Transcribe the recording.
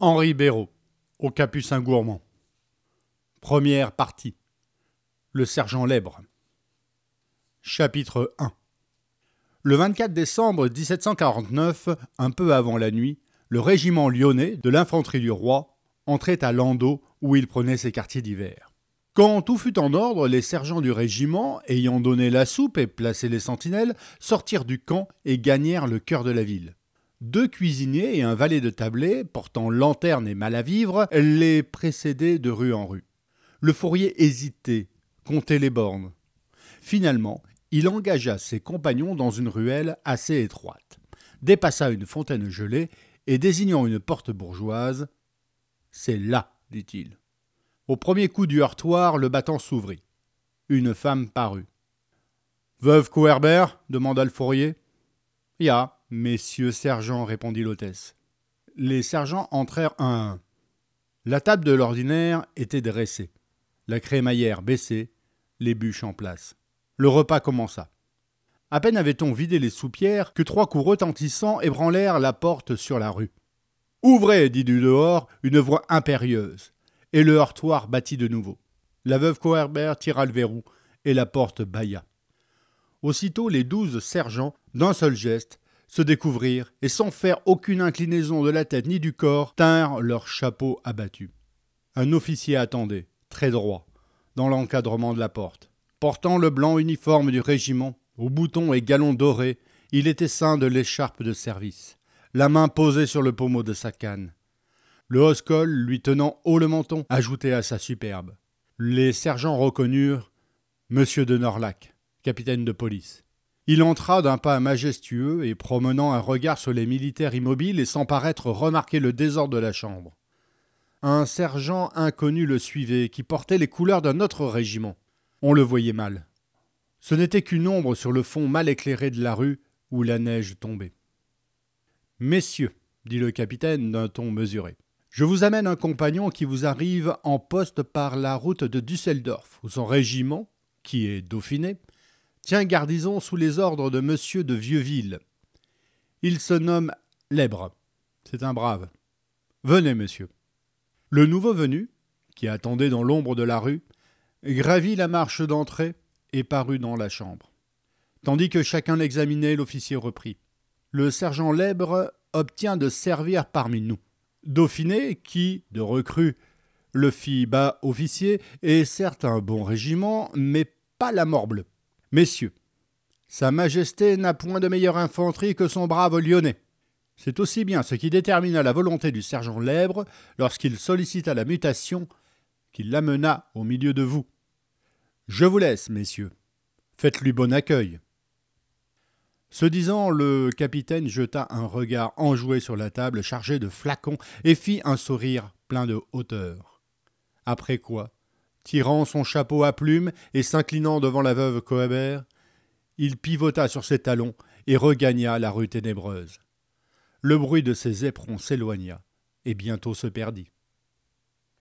Henri Béraud, au Capucin Gourmand. Première partie. Le sergent Lèbre. Chapitre 1 Le 24 décembre 1749, un peu avant la nuit, le régiment lyonnais de l'infanterie du roi entrait à Landau où il prenait ses quartiers d'hiver. Quand tout fut en ordre, les sergents du régiment, ayant donné la soupe et placé les sentinelles, sortirent du camp et gagnèrent le cœur de la ville. Deux cuisiniers et un valet de tablé, portant lanterne et mal à vivre, les précédaient de rue en rue. Le fourrier hésitait, comptait les bornes. Finalement, il engagea ses compagnons dans une ruelle assez étroite, dépassa une fontaine gelée et désignant une porte bourgeoise C'est là, dit-il. Au premier coup du heurtoir, le battant s'ouvrit. Une femme parut. Veuve Couerbert? demanda le fourrier. Ya, Messieurs sergents, répondit l'hôtesse. Les sergents entrèrent un. La table de l'ordinaire était dressée, la crémaillère baissée, les bûches en place. Le repas commença. À peine avait-on vidé les soupières que trois coups retentissants ébranlèrent la porte sur la rue. Ouvrez, dit du dehors une voix impérieuse, et le heurtoir battit de nouveau. La veuve Coherbert tira le verrou, et la porte bâilla. Aussitôt les douze sergents, d'un seul geste, se découvrirent et sans faire aucune inclinaison de la tête ni du corps, tinrent leurs chapeaux abattus. Un officier attendait, très droit, dans l'encadrement de la porte. Portant le blanc uniforme du régiment, aux boutons et galons dorés, il était ceint de l'écharpe de service, la main posée sur le pommeau de sa canne. Le hausse-col, lui tenant haut le menton, ajoutait à sa superbe. Les sergents reconnurent Monsieur de Norlac, capitaine de police. Il entra d'un pas majestueux et promenant un regard sur les militaires immobiles et sans paraître remarquer le désordre de la chambre. Un sergent inconnu le suivait, qui portait les couleurs d'un autre régiment. On le voyait mal. Ce n'était qu'une ombre sur le fond mal éclairé de la rue où la neige tombait. Messieurs, dit le capitaine d'un ton mesuré, je vous amène un compagnon qui vous arrive en poste par la route de Düsseldorf, où son régiment, qui est Dauphiné, tient garnison sous les ordres de monsieur de Vieuxville. Il se nomme Lèbre. C'est un brave. Venez, monsieur. Le nouveau venu, qui attendait dans l'ombre de la rue, gravit la marche d'entrée et parut dans la chambre. Tandis que chacun l'examinait, l'officier reprit. Le sergent Lèbre obtient de servir parmi nous. Dauphiné, qui, de recrue, le fit bas officier, est certes un bon régiment, mais pas la morble. Messieurs, Sa Majesté n'a point de meilleure infanterie que son brave Lyonnais. C'est aussi bien ce qui détermina la volonté du sergent Lèbre lorsqu'il sollicita la mutation qu'il l'amena au milieu de vous. Je vous laisse, messieurs. Faites-lui bon accueil. Ce disant, le capitaine jeta un regard enjoué sur la table chargée de flacons et fit un sourire plein de hauteur. Après quoi, tirant son chapeau à plumes et s'inclinant devant la veuve Cohabert, il pivota sur ses talons et regagna la rue ténébreuse. Le bruit de ses éperons s'éloigna et bientôt se perdit.